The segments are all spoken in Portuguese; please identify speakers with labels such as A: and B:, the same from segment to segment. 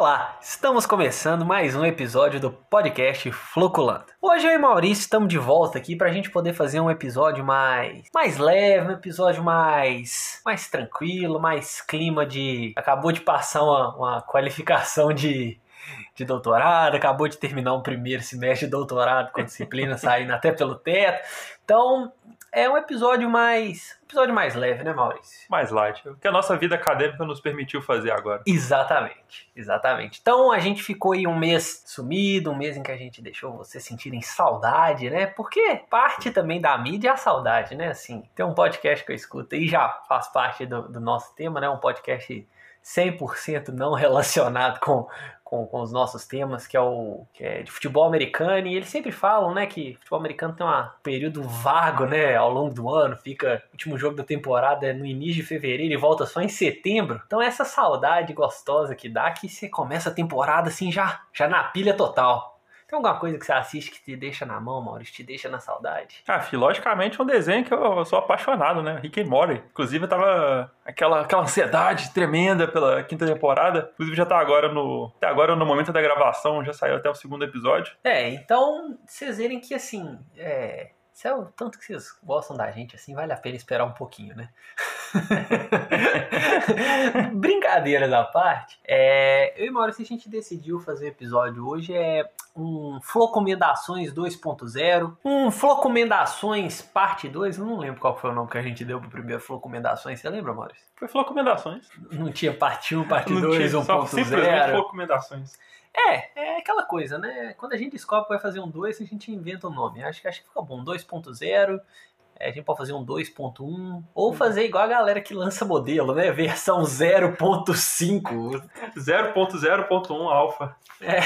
A: Olá, estamos começando mais um episódio do podcast Floculando. Hoje eu e Maurício estamos de volta aqui para a gente poder fazer um episódio mais mais leve, um episódio mais mais tranquilo, mais clima de acabou de passar uma, uma qualificação de de doutorado, acabou de terminar um primeiro semestre de doutorado com disciplina saindo até pelo teto. Então, é um episódio mais. Um episódio mais leve, né, Maurício?
B: Mais light. O que a nossa vida acadêmica nos permitiu fazer agora.
A: Exatamente, exatamente. Então a gente ficou aí um mês sumido, um mês em que a gente deixou vocês sentirem saudade, né? Porque parte também da mídia é a saudade, né? Assim, tem um podcast que eu escuto e já faz parte do, do nosso tema, né? Um podcast 100% não relacionado com, com, com, os nossos temas, que é o que é de futebol americano, e eles sempre falam, né, que futebol americano tem um período vago, né, ao longo do ano, fica o último jogo da temporada é no início de fevereiro e volta só em setembro. Então essa saudade gostosa que dá que você começa a temporada assim já, já na pilha total. Tem alguma coisa que você assiste que te deixa na mão, Maurício? Te deixa na saudade?
B: Ah, filho, logicamente é um desenho que eu sou apaixonado, né? Rick and Morty. Inclusive, eu tava aquela, aquela ansiedade tremenda pela quinta temporada. Inclusive, já tá agora no. Até agora, no momento da gravação, já saiu até o segundo episódio.
A: É, então, vocês verem que assim. É se é o tanto que vocês gostam da gente, assim, vale a pena esperar um pouquinho, né? Brincadeiras à parte, é, eu e Maurício, a gente decidiu fazer episódio hoje é um Flocomendações 2.0, um Flocomendações parte 2, eu não lembro qual foi o nome que a gente deu pro primeiro Flocomendações, você lembra, Maurício?
B: Foi Flocomendações.
A: Não tinha parte 1, parte 2, 1.0.
B: Simplesmente Flocomendações.
A: É, é aquela coisa, né? Quando a gente descobre que vai fazer um 2, a gente inventa o um nome. Acho, acho que fica bom. 2.0, é, a gente pode fazer um 2.1, ou fazer igual a galera que lança modelo, né? Versão 0.5.
B: 0.0.1 alfa.
A: É.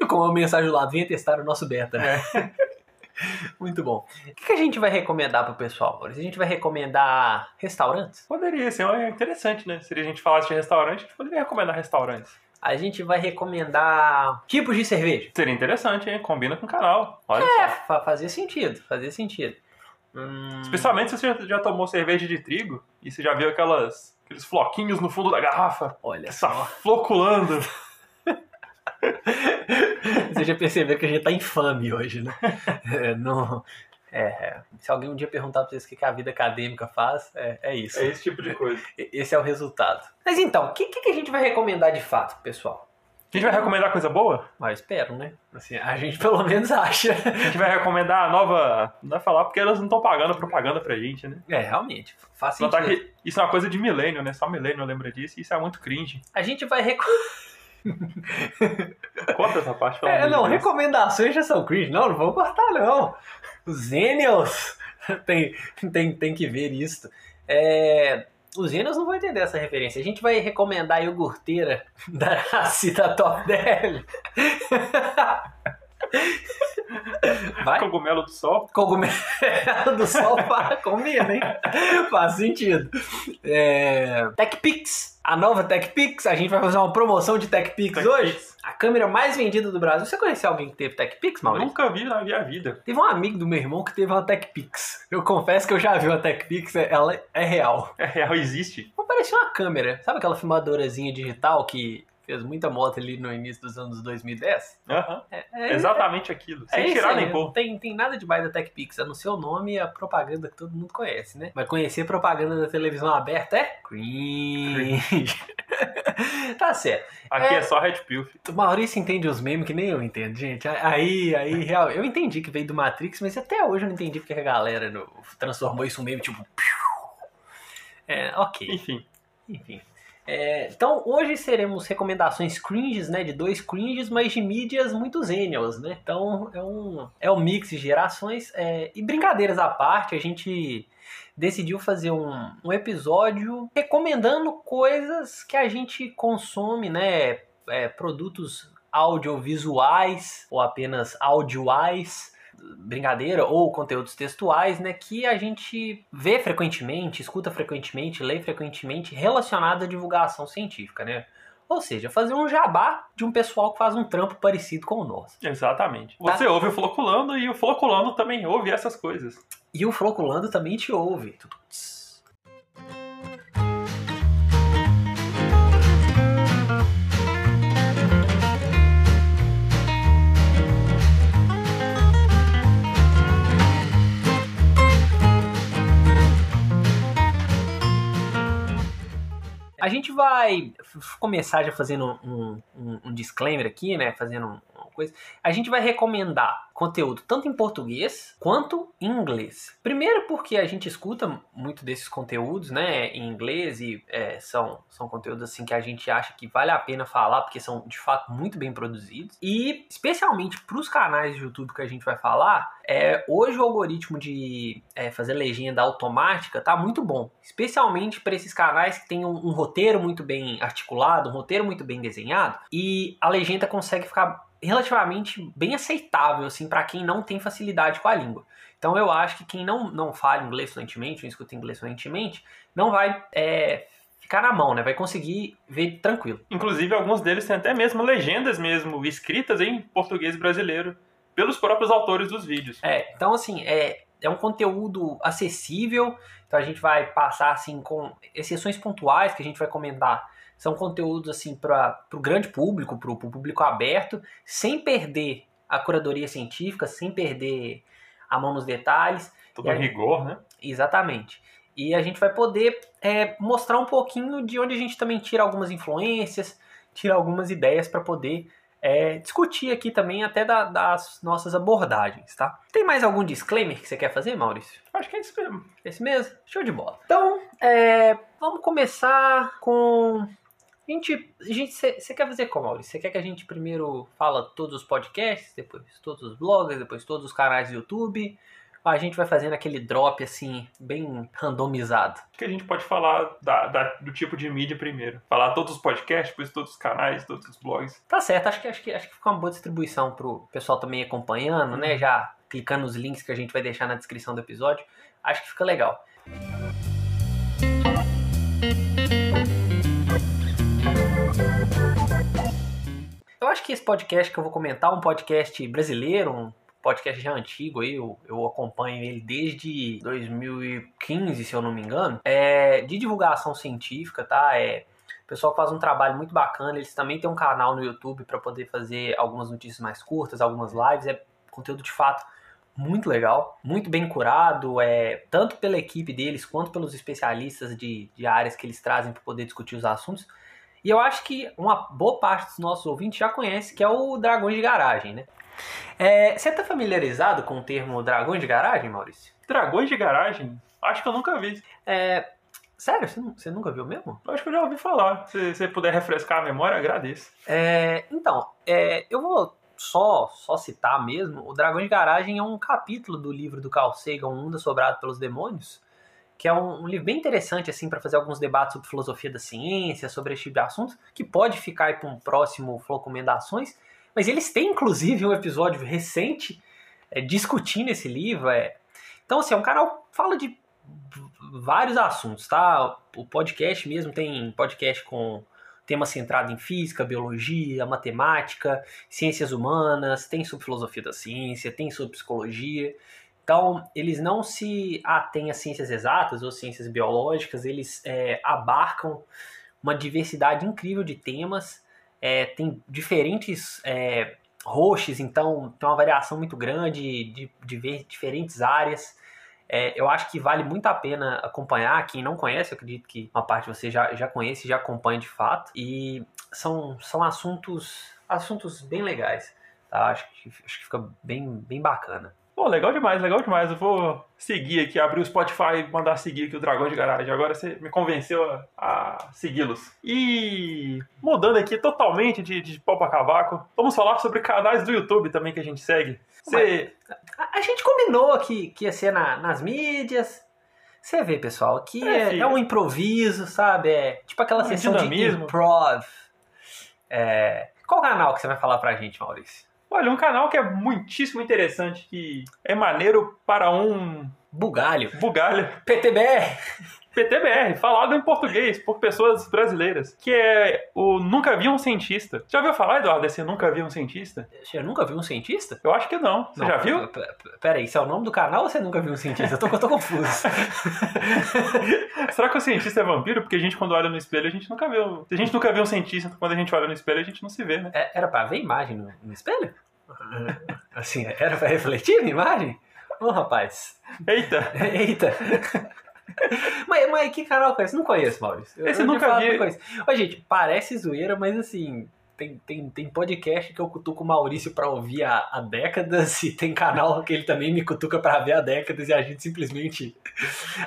A: Com uma mensagem lá, venha testar o nosso beta. É. Muito bom. O que a gente vai recomendar pro pessoal, A gente vai recomendar restaurantes?
B: Poderia ser, é interessante, né? Se a gente falasse de restaurante, a gente poderia recomendar restaurantes
A: a gente vai recomendar tipos de cerveja.
B: Seria interessante, hein? Combina com o canal. Olha
A: é,
B: só.
A: fazia sentido, fazia sentido.
B: Hum... Especialmente se você já tomou cerveja de trigo e você já viu aquelas, aqueles floquinhos no fundo da garrafa.
A: Olha só.
B: floculando.
A: você já percebeu que a gente tá infame hoje, né? É, não, é, se alguém um dia perguntar pra vocês o que a vida acadêmica faz, é, é isso.
B: É esse tipo de coisa.
A: Esse é o resultado. Mas então, o que, que a gente vai recomendar de fato, pessoal?
B: A gente vai recomendar coisa boa?
A: Ah, espero, né? Assim, a gente pelo menos acha.
B: A gente vai recomendar a nova. Não vai falar porque elas não estão pagando propaganda pra gente, né?
A: É, realmente. Faz sentido.
B: Que isso é uma coisa de milênio, né? Só milênio lembra disso e isso é muito cringe.
A: A gente vai recomendar.
B: Corta essa parte,
A: pelo É, não, recomendações já são cringe. Não, não vou cortar, não. Os Zenials tem, tem, tem que ver isso. É, os Zenials não vão entender essa referência. A gente vai recomendar a iogurteira da Racita Top Del.
B: Vai? Cogumelo do sol?
A: Cogumelo do sol para combina, hein? Faz sentido. É... TechPix. A nova TechPix. A gente vai fazer uma promoção de TechPix Tech hoje. Pix. A câmera mais vendida do Brasil. Você conheceu alguém que teve TechPix, Maurício?
B: Nunca vi na minha vida.
A: Teve um amigo do meu irmão que teve uma TechPix. Eu confesso que eu já vi uma TechPix. Ela é real.
B: É real, existe?
A: Parecia uma câmera. Sabe aquela filmadorazinha digital que fez muita moto ali no início dos anos 2010.
B: Uhum. É, é, Exatamente é, aquilo. Sem é tirar nem pôr.
A: Tem, tem nada demais da TechPix, a no seu nome e a propaganda que todo mundo conhece, né? Mas conhecer propaganda da televisão aberta é cringe. tá certo.
B: Aqui é, é só Red Pill.
A: O Maurício entende os memes que nem eu entendo, gente. Aí, aí, real. Eu entendi que veio do Matrix, mas até hoje eu não entendi porque a galera no, transformou isso um meme tipo. É, ok.
B: Enfim.
A: Enfim. É, então, hoje seremos recomendações cringes, né? De dois cringes, mas de mídias muito zenials, né? Então, é um, é um mix de gerações. É, e brincadeiras à parte, a gente decidiu fazer um, um episódio recomendando coisas que a gente consome, né? É, produtos audiovisuais ou apenas audioais brincadeira ou conteúdos textuais, né, que a gente vê frequentemente, escuta frequentemente, lê frequentemente relacionado à divulgação científica, né? Ou seja, fazer um jabá de um pessoal que faz um trampo parecido com o nosso.
B: Exatamente. Tá? Você ouve o Floculando e o Floculando também ouve essas coisas.
A: E o Floculando também te ouve. A gente vai começar já fazendo um, um, um disclaimer aqui, né? Fazendo coisa. A gente vai recomendar conteúdo tanto em português quanto em inglês. Primeiro porque a gente escuta muito desses conteúdos, né, em inglês e é, são, são conteúdos assim que a gente acha que vale a pena falar porque são de fato muito bem produzidos e especialmente para os canais de YouTube que a gente vai falar, é, hoje o algoritmo de é, fazer legenda automática tá muito bom, especialmente para esses canais que têm um, um roteiro muito bem articulado, um roteiro muito bem desenhado e a legenda consegue ficar relativamente bem aceitável assim para quem não tem facilidade com a língua. Então eu acho que quem não, não fala inglês fluentemente, não escuta inglês fluentemente, não vai é, ficar na mão, né? Vai conseguir ver tranquilo.
B: Inclusive alguns deles têm até mesmo legendas mesmo escritas em português brasileiro pelos próprios autores dos vídeos.
A: É, então assim, é, é um conteúdo acessível, então a gente vai passar assim com exceções pontuais que a gente vai comentar são conteúdos assim para o grande público, para o público aberto, sem perder a curadoria científica, sem perder a mão nos detalhes.
B: Todo rigor, né?
A: Exatamente. E a gente vai poder é, mostrar um pouquinho de onde a gente também tira algumas influências, tira algumas ideias para poder é, discutir aqui também até da, das nossas abordagens, tá? Tem mais algum disclaimer que você quer fazer, Maurício?
B: Acho que é esse mesmo.
A: Esse mesmo? Show de bola. Então, é, vamos começar com gente, gente, você quer fazer como, Maurício? Você quer que a gente primeiro fala todos os podcasts, depois todos os blogs, depois todos os canais do YouTube? Ou a gente vai fazendo aquele drop assim, bem randomizado?
B: Que a gente pode falar da, da, do tipo de mídia primeiro. Falar todos os podcasts, depois todos os canais, todos os blogs.
A: Tá certo, acho que, acho que, acho que fica uma boa distribuição pro pessoal também acompanhando, né? Já clicando nos links que a gente vai deixar na descrição do episódio. Acho que fica legal. Eu acho que esse podcast que eu vou comentar é um podcast brasileiro, um podcast já antigo aí, eu, eu acompanho ele desde 2015, se eu não me engano, é de divulgação científica, tá? É o pessoal faz um trabalho muito bacana, eles também têm um canal no YouTube para poder fazer algumas notícias mais curtas, algumas lives, é conteúdo de fato muito legal, muito bem curado, é tanto pela equipe deles quanto pelos especialistas de, de áreas que eles trazem para poder discutir os assuntos. E eu acho que uma boa parte dos nossos ouvintes já conhece, que é o Dragões de Garagem, né? É, você está familiarizado com o termo Dragões de Garagem, Maurício?
B: Dragões de Garagem? Acho que eu nunca vi.
A: É, sério? Você, você nunca viu mesmo?
B: Acho que eu já ouvi falar. Se você puder refrescar a memória, agradeço.
A: É, então, é, eu vou só, só citar mesmo. O Dragões de Garagem é um capítulo do livro do Carl Sagan, Um Mundo Assobrado pelos Demônios, que é um, livro bem interessante assim para fazer alguns debates sobre filosofia da ciência, sobre esse tipo de assunto, que pode ficar para um próximo Flow Recomendações, mas eles têm inclusive um episódio recente é, discutindo esse livro. É... Então, assim, é um canal que fala de vários assuntos, tá? O podcast mesmo tem podcast com tema centrado em física, biologia, matemática, ciências humanas, tem sobre filosofia da ciência, tem sobre psicologia. Então, eles não se atêm a ciências exatas ou ciências biológicas, eles é, abarcam uma diversidade incrível de temas, é, tem diferentes é, hosts, então tem uma variação muito grande de, de ver diferentes áreas. É, eu acho que vale muito a pena acompanhar. Quem não conhece, eu acredito que uma parte de você já, já conhece, já acompanha de fato. E são, são assuntos, assuntos bem legais. Tá? Acho, que, acho que fica bem, bem bacana.
B: Pô, legal demais, legal demais. Eu vou seguir aqui, abrir o Spotify e mandar seguir aqui o Dragão de Garagem. Agora você me convenceu a, a segui-los. E mudando aqui totalmente de, de pau pra cavaco, vamos falar sobre canais do YouTube também que a gente segue.
A: Você... A, a, gente combinou que, que ia ser na, nas mídias. Você vê, pessoal, aqui é, é, é, um improviso, sabe? É tipo aquela um sessão dinamismo. de improv. É... Qual canal que você vai falar pra gente, Maurício?
B: Olha, um canal que é muitíssimo interessante, que é maneiro para um.
A: Bugalho.
B: Bugalho.
A: PTBR.
B: PTBR, falado em português por pessoas brasileiras, que é o Nunca Vi um Cientista. Já ouviu falar, Eduardo, desse Nunca Vi um Cientista?
A: Você nunca viu um cientista?
B: Eu acho que não. Você não, já viu?
A: Pera aí, isso é o nome do canal ou você nunca viu um cientista? Eu tô, eu tô confuso.
B: Será que o cientista é vampiro? Porque a gente, quando olha no espelho, a gente nunca vê. A gente nunca vê um cientista, quando a gente olha no espelho, a gente não se vê, né?
A: É, era pra ver imagem no, no espelho? Assim, era pra refletir a imagem? Ô, oh, rapaz.
B: Eita!
A: Eita! mas, mas que canal conhece? Não conheço, Maurício.
B: Esse
A: eu
B: nunca vi.
A: Não conheço. Ô, gente, parece zoeira, mas assim. Tem, tem, tem podcast que eu cutuco o Maurício pra ouvir há, há décadas e tem canal que ele também me cutuca pra ver há décadas e a gente simplesmente.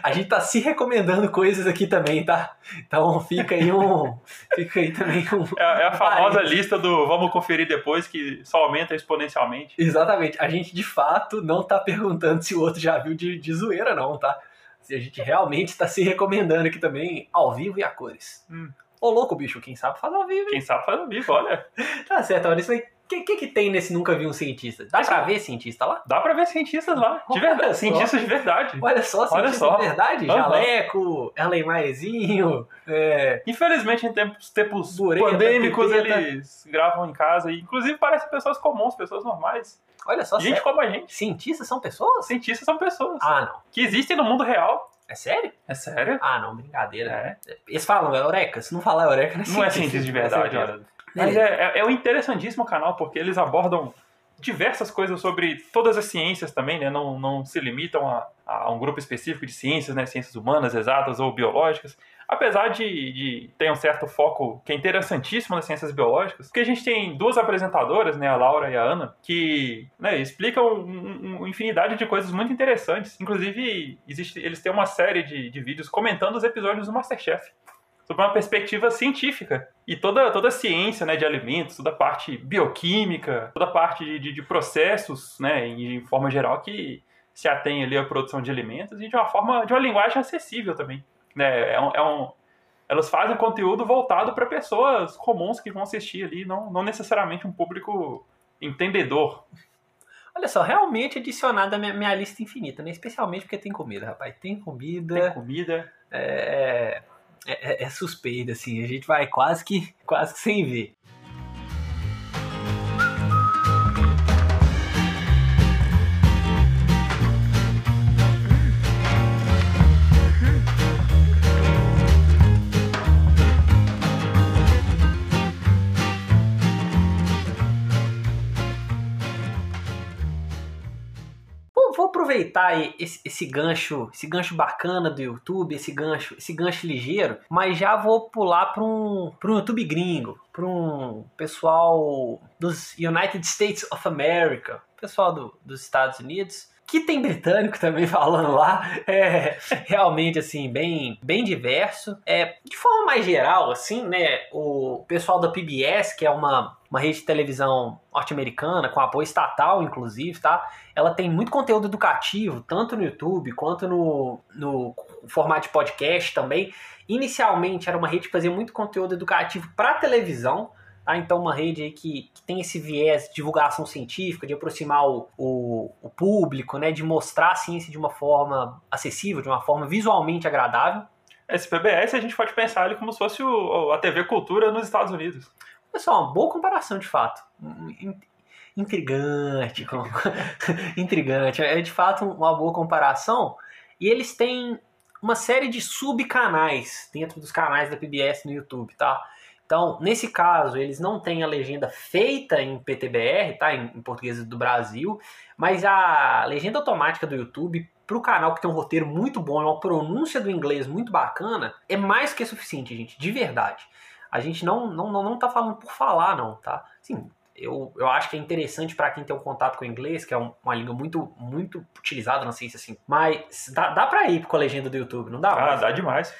A: A gente tá se recomendando coisas aqui também, tá? Então fica aí um. Fica aí também um.
B: É, é a famosa lista do vamos conferir depois, que só aumenta exponencialmente.
A: Exatamente. A gente de fato não tá perguntando se o outro já viu de, de zoeira, não, tá? Se a gente realmente tá se recomendando aqui também, ao vivo e a cores.
B: Hum.
A: Ô louco, bicho, quem sabe faz ao vivo, hein?
B: Quem sabe faz ao vivo, olha.
A: Tá certo, Maurício, mas o que, que que tem nesse Nunca Vi um Cientista? Dá pra ver cientista lá?
B: Dá pra ver cientistas lá, de
A: Olha
B: verdade. Cientistas de verdade.
A: Olha só,
B: Olha
A: cientista
B: só.
A: de verdade,
B: Aham.
A: jaleco, Erlen Maezinho, é,
B: Infelizmente, em tempos, tempos
A: Bureta,
B: pandêmicos,
A: pipeta.
B: eles gravam em casa e, inclusive, parecem pessoas comuns, pessoas normais.
A: olha só,
B: Gente
A: sério.
B: como a gente.
A: cientistas são pessoas?
B: Cientistas são pessoas
A: Ah, não.
B: que existem no mundo real.
A: É sério?
B: É sério?
A: Ah, não, brincadeira.
B: É.
A: Eles falam, é eureka? Se não falar eureka, não é
B: Não é
A: cientista.
B: de verdade.
A: É
B: olha.
A: cientista.
B: Mas é, é, é um interessantíssimo canal, porque eles abordam diversas coisas sobre todas as ciências também, né? Não, não se limitam a, a um grupo específico de ciências, né? Ciências humanas, exatas ou biológicas. Apesar de, de ter um certo foco que é interessantíssimo nas ciências biológicas, porque a gente tem duas apresentadoras, né, a Laura e a Ana, que né, explicam um- um- infinidade de coisas muito interessantes. Inclusive, existe, eles têm uma série de, de vídeos comentando os episódios do Masterchef sob uma perspectiva científica. E toda, toda a ciência né, de alimentos, toda a parte bioquímica, toda a parte de, de, de processos, né, em, em forma geral, que se atém ali à produção de alimentos e de uma forma, de uma linguagem acessível também. Né? É um, é um- elas fazem conteúdo voltado para pessoas comuns que vão assistir ali, não, não necessariamente um público entendedor.
A: Olha só, realmente adicionada à minha, minha lista infinita, né? Especialmente porque tem comida, rapaz. Tem comida.
B: Tem comida.
A: É, é, é- é suspeito, assim. A gente vai quase que, quase que sem ver. Aproveitar esse, esse gancho, esse gancho bacana do YouTube, esse gancho, esse gancho ligeiro, mas já vou pular para um, para um YouTube gringo, para um pessoal dos United States of America, pessoal do- dos Estados Unidos, que tem britânico também falando lá, é realmente assim bem bem diverso. É de forma mais geral, assim, né? O pessoal da PBS, que é uma uma rede de televisão norte-americana com apoio estatal, inclusive, tá? ela tem muito conteúdo educativo, tanto no YouTube quanto no, no formato de podcast também. Inicialmente era uma rede que fazia muito conteúdo educativo para televisão, tá? então uma rede que, que tem esse viés de divulgação científica, de aproximar o, o, o público, né? de mostrar a ciência de uma forma acessível, de uma forma visualmente agradável.
B: Esse PBS a gente pode pensar ele como se fosse o- a TV Cultura nos Estados Unidos.
A: Pessoal, uma boa comparação de fato. In- Intrigante. com- Intrigante. É de fato uma boa comparação. E eles têm uma série de subcanais dentro dos canais da PBS no YouTube, tá? Então, nesse caso, eles não têm a legenda feita em PTBR, tá? Em, em português do Brasil, mas a legenda automática do YouTube para o canal que tem um roteiro muito bom, uma pronúncia do inglês muito bacana, é mais que suficiente, gente, de verdade. A gente não não, não, não tá falando por falar, não, tá? Sim, eu, eu acho que é interessante para quem tem um contato com o inglês, que é um- uma língua muito muito utilizada na ciência, assim. Mas dá, dá para ir com a legenda do YouTube, não dá?
B: Ah,
A: mais?
B: dá demais.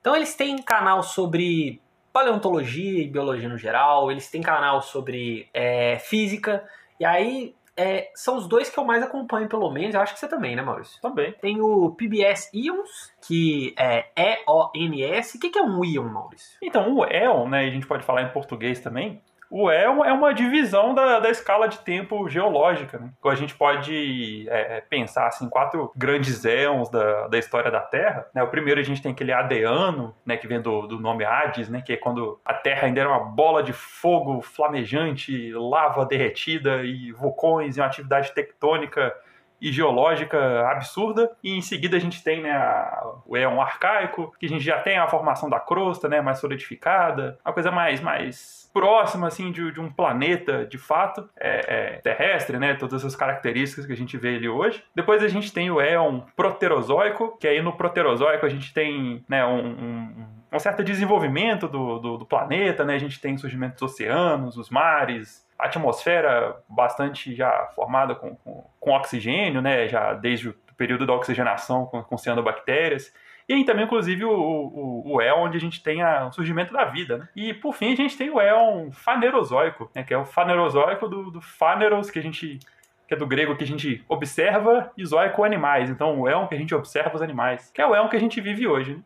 A: Então eles têm canal sobre paleontologia e biologia no geral, eles têm canal sobre é, física, e aí é, são os dois que eu mais acompanho, pelo menos. Eu acho que você também, né, Maurício?
B: Também.
A: Tem o PBS Ions, que é E-O-N-S. O que que é um Ion, Maurício?
B: Então, o EON, né, a gente pode falar em português também, o EON é uma divisão da, da escala de tempo geológica. Né? Então, a gente pode é, pensar assim, quatro grandes éons da, da história da Terra. Né? O primeiro a gente tem aquele Adeano, né, que vem do, do nome Hades, né, que é quando a Terra ainda era uma bola de fogo flamejante, lava derretida e vulcões e uma atividade tectônica e geológica absurda. E em seguida a gente tem né, a, o éon arcaico, que a gente já tem a formação da crosta, né, mais solidificada, uma coisa mais, mais próxima assim de, de um planeta de fato é, é, terrestre, né? Todas essas características que a gente vê ali hoje. Depois a gente tem o éon proterozoico, que aí no proterozoico a gente tem né, um, um um certo desenvolvimento do, do, do, planeta, né? A gente tem surgimento dos oceanos, os mares, atmosfera bastante já formada com, com, com, oxigênio, né, já desde o período da oxigenação com, com cianobactérias. E aí também, inclusive, o, o, o onde a gente tem a, o surgimento da vida. Né? E, por fim, a gente tem o El fanerozoico, né, que é o fanerozoico do, do faneros, que a gente que é do grego que a gente observa, e zoico animais. Então, o El que a gente observa os animais, que é o El que a gente vive hoje. Né?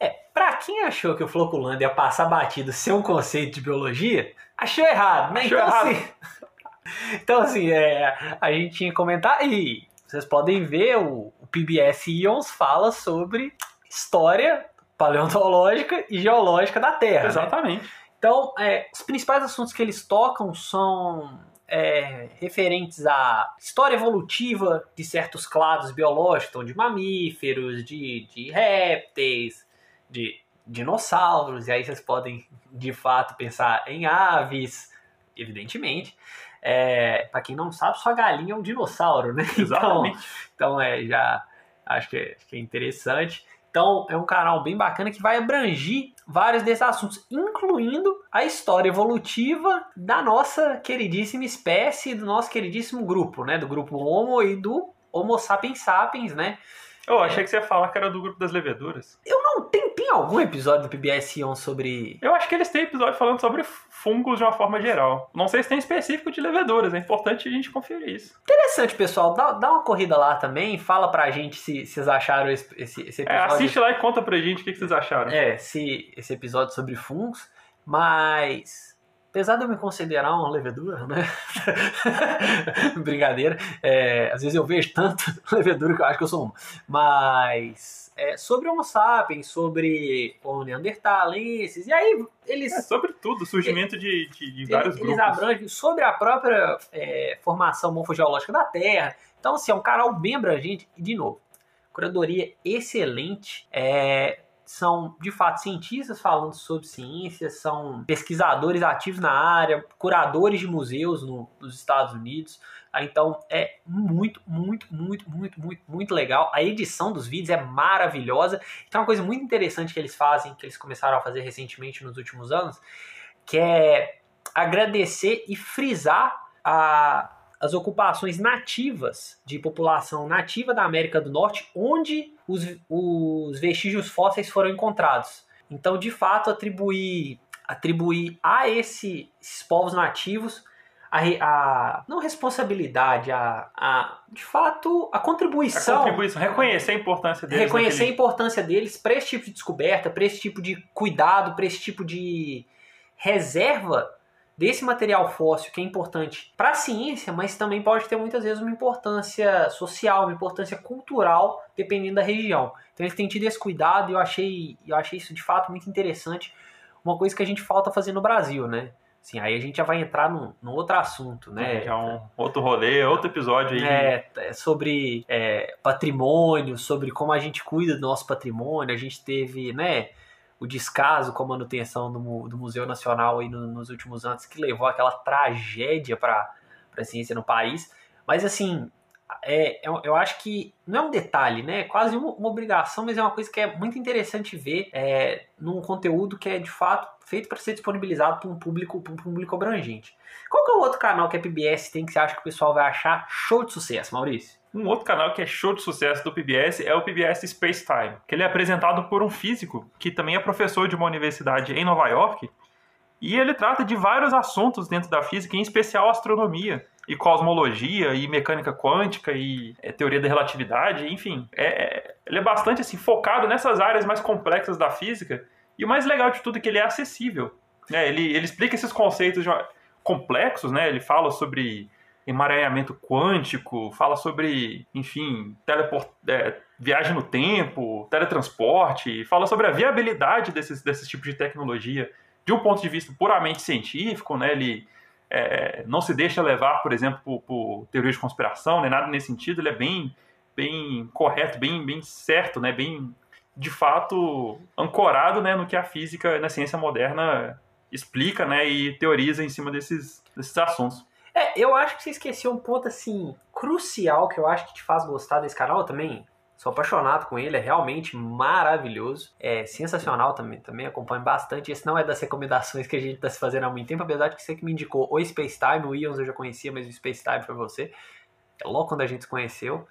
A: É, pra quem achou que o Floculando ia passar batido sem um conceito de biologia, achou errado, né?
B: Achou então, errado.
A: Assim, então, assim, é, a gente tinha que comentar e vocês podem ver, o, o PBS Ions fala sobre história paleontológica e geológica da Terra. Né?
B: Exatamente. Né?
A: Então, é, os principais assuntos que eles tocam são é, referentes à história evolutiva de certos clados biológicos, então de mamíferos, de, de répteis, de dinossauros, e aí vocês podem de fato pensar em aves, evidentemente. É, para quem não sabe, sua galinha é um dinossauro, né?
B: Exatamente.
A: Então, então é, já acho que, é, acho que é interessante. Então é um canal bem bacana que vai abrangir vários desses assuntos, incluindo a história evolutiva da nossa queridíssima espécie, do nosso queridíssimo grupo, né? Do grupo Homo e do Homo sapiens sapiens, né?
B: Eu achei que você ia falar que era do grupo das leveduras.
A: Eu não. Tem, tem algum episódio do PBS On sobre.
B: Eu acho que eles têm episódio falando sobre fungos de uma forma geral. Não sei se tem específico de leveduras, é importante a gente conferir isso.
A: Interessante, pessoal. Dá, dá uma corrida lá também. Fala pra gente se, se vocês acharam esse, esse, esse
B: é, episódio. É, assiste lá e conta pra gente o que, que vocês acharam.
A: É, se esse episódio sobre fungos. Mas apesar de eu me considerar uma levedura, né? Brincadeira. É, às vezes eu vejo tanto levedura que eu acho que eu sou uma. Mas é, sobre Homo sapiens, sobre o Neandertalenses, e aí eles. É,
B: sobre tudo, o surgimento de, de, de vários
A: eles,
B: grupos. Eles
A: abrangem sobre a própria é, formação morfogeológica da Terra. Então, assim, é um canal bem abrangente. E, de novo, curadoria excelente. É, são de fato cientistas falando sobre ciência, são pesquisadores ativos na área, curadores de museus no, nos Estados Unidos. Ah, então é muito, muito, muito, muito, muito, muito legal. A edição dos vídeos é maravilhosa. Então, uma coisa muito interessante que eles fazem, que eles começaram a fazer recentemente nos últimos anos, que é agradecer e frisar a, as ocupações nativas de população nativa da América do Norte, onde os, os vestígios fósseis foram encontrados. Então, de fato, atribuir, atribuir a esse, esses povos nativos a, a, não responsabilidade, a, a de fato a contribuição.
B: A contribuição, reconhecer a importância deles.
A: Reconhecer naquele... a importância deles para esse tipo de descoberta, para esse tipo de cuidado, para esse tipo de reserva desse material fóssil que é importante para a ciência, mas também pode ter muitas vezes uma importância social, uma importância cultural, dependendo da região. Então eles têm tido esse cuidado e eu achei, eu achei isso de fato muito interessante. Uma coisa que a gente falta fazer no Brasil, né? Assim, aí a gente já vai entrar num, num outro assunto, né?
B: É um outro rolê, outro episódio aí.
A: É, é sobre é, patrimônio, sobre como a gente cuida do nosso patrimônio. A gente teve, né? O descaso com a manutenção do, do Museu Nacional aí no, nos últimos anos, que levou aquela tragédia para a ciência no país. Mas, assim, é, eu, é eu acho que não é um detalhe, né? É quase uma, uma, obrigação, mas é uma coisa que é muito interessante ver é, num conteúdo que é, de fato, feito para ser disponibilizado para um público, um público abrangente. Qual que é o outro canal que a PBS tem que você acha que o pessoal vai achar show de sucesso, Maurício?
B: Um outro canal que é show de sucesso do PBS é o PBS Space Time, que ele é apresentado por um físico que também é professor de uma universidade em Nova York, e ele trata de vários assuntos dentro da física, em especial astronomia e cosmologia e mecânica quântica e é, teoria da relatividade, enfim, é, é, ele é bastante assim focado nessas áreas mais complexas da física. E o mais legal de tudo é que ele é acessível. Né? Ele, ele explica esses conceitos complexos, né? Ele fala sobre emaranhamento quântico, fala sobre, enfim, teleport, é, viagem no tempo, teletransporte, fala sobre a viabilidade desses, desses tipos de tecnologia de um ponto de vista puramente científico, né? Ele é, não se deixa levar, por exemplo, por, por teorias de conspiração, nem nada nesse sentido. Ele é bem, bem correto, bem, bem certo, né? Bem, de fato, ancorado né, no que a física, na ciência moderna explica, né? E teoriza em cima desses, desses assuntos.
A: É, eu acho que você esqueceu um ponto, assim, crucial que eu acho que te faz gostar desse canal também. Sou apaixonado com ele, é realmente maravilhoso. É sensacional também, também acompanho bastante. Esse não é das recomendações que a gente está se fazendo há muito tempo, apesar de que você que me indicou o Space Time, o Ions eu já conhecia, mas o Space Time foi você. É logo quando a gente se conheceu.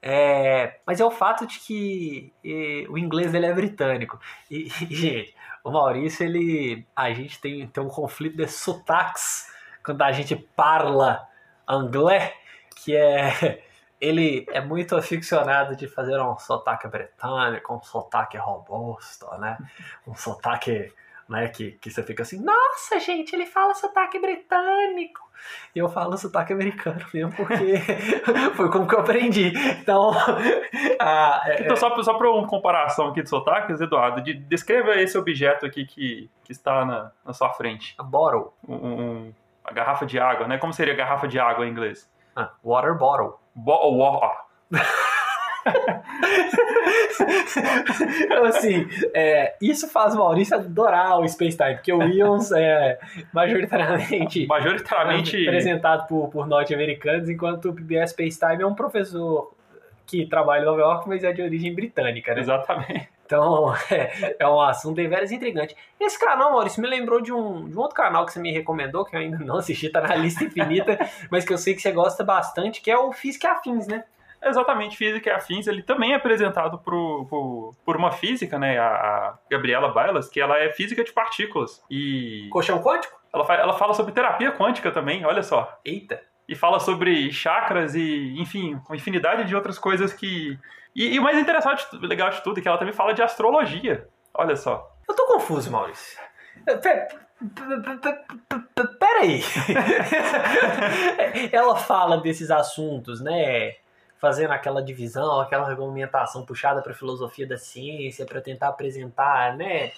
A: É, mas é o fato de que e, o inglês dele é britânico. E, e, gente, o Maurício, ele. A gente tem, tem um conflito de sotaques quando a gente parla inglês, que é ele é muito aficionado de fazer um sotaque britânico, um sotaque robusto, né? Um sotaque né, que, que você fica assim, nossa, gente, ele fala sotaque britânico. E eu falo sotaque americano mesmo, porque foi como que eu aprendi. Então,
B: ah, é, então só, só para uma comparação aqui de sotaques, Eduardo, de, descreva esse objeto aqui que, que está na, na sua frente.
A: A bottle.
B: Um, um, uma garrafa de água, né? Como seria garrafa de água em inglês?
A: Ah, water bottle.
B: Bo water.
A: então, assim, é, isso faz o Maurício adorar o Space Time, porque o Ions é majoritariamente,
B: majoritariamente...
A: apresentado por, por norte-americanos, enquanto o PBS Space Time é um professor que trabalha em Nova York, mas é de origem britânica, né?
B: Exatamente.
A: Então, é, é um assunto deveras intrigante. Esse canal, Maurício, me lembrou de um, de um outro canal que você me recomendou, que eu ainda não assisti, tá na lista infinita, mas que eu sei que você gosta bastante, que é o Física Afins, né?
B: Exatamente, Física e Afins, ele também é apresentado por, por, por uma física, né, a, a, Gabriela Bailas, que ela é física de partículas. E...
A: Colchão quântico?
B: Ela, ela fala sobre terapia quântica também, olha só.
A: Eita!
B: E fala sobre chakras e, enfim, uma infinidade de outras coisas que e, e o mais interessante, legal de tudo, é que ela também fala de astrologia. Olha só.
A: Eu tô confuso, Maurício. Peraí. ela fala desses assuntos, né? Fazendo aquela divisão, aquela argumentação puxada para a filosofia da ciência, para tentar apresentar, né?